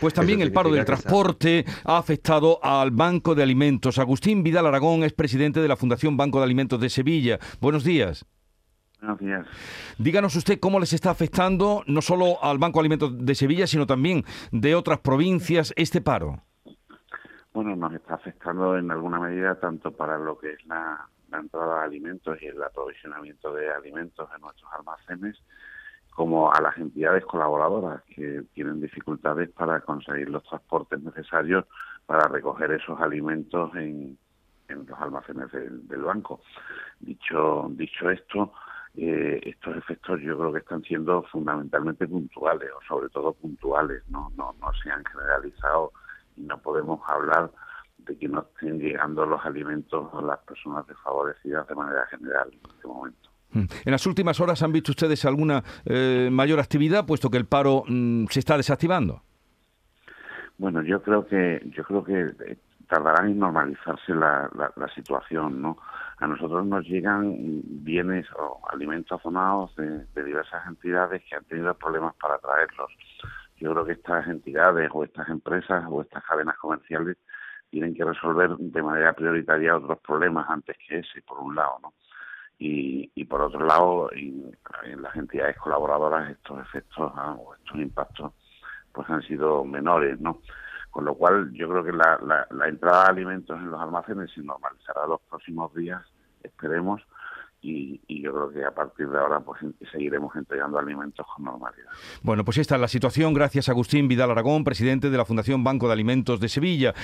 Pues también el paro del transporte ha afectado al Banco de Alimentos. Agustín Vidal Aragón es presidente de la Fundación Banco de Alimentos de Sevilla. Buenos días. Buenos días. Díganos usted cómo les está afectando no solo al Banco de Alimentos de Sevilla, sino también de otras provincias este paro. Bueno, nos está afectando en alguna medida tanto para lo que es la, la entrada de alimentos y el aprovisionamiento de alimentos en nuestros almacenes, como a las entidades colaboradoras que tienen dificultades para conseguir los transportes necesarios para recoger esos alimentos en, los almacenes del, banco. Dicho, dicho esto, eh, estos efectos yo creo que están siendo fundamentalmente puntuales, o sobre todo puntuales, no, no, no se han generalizado y no podemos hablar de que no estén llegando los alimentos a las personas desfavorecidas de manera general en este momento. Mm. En las últimas horas han visto ustedes alguna eh, mayor actividad, puesto que el paro mm, se está desactivando. Bueno, yo creo que yo creo que eh, tardará en normalizarse la, la, situación, ¿no? A nosotros nos llegan bienes o alimentos azonados de, de, diversas entidades que han tenido problemas para traerlos. Yo creo que estas entidades o estas empresas o estas cadenas comerciales tienen que resolver de manera prioritaria otros problemas antes que ese, por un lado, ¿no? Y, y por otro lado en, las entidades colaboradoras estos efectos ah, o estos impactos pues han sido menores no con lo cual yo creo que la, la, entrada de alimentos en los almacenes se normalizará los próximos días esperemos y, y, yo creo que a partir de ahora pues seguiremos entregando alimentos con normalidad. Bueno, pues esta es la situación. Gracias Agustín Vidal Aragón, presidente de la Fundación Banco de Alimentos de Sevilla.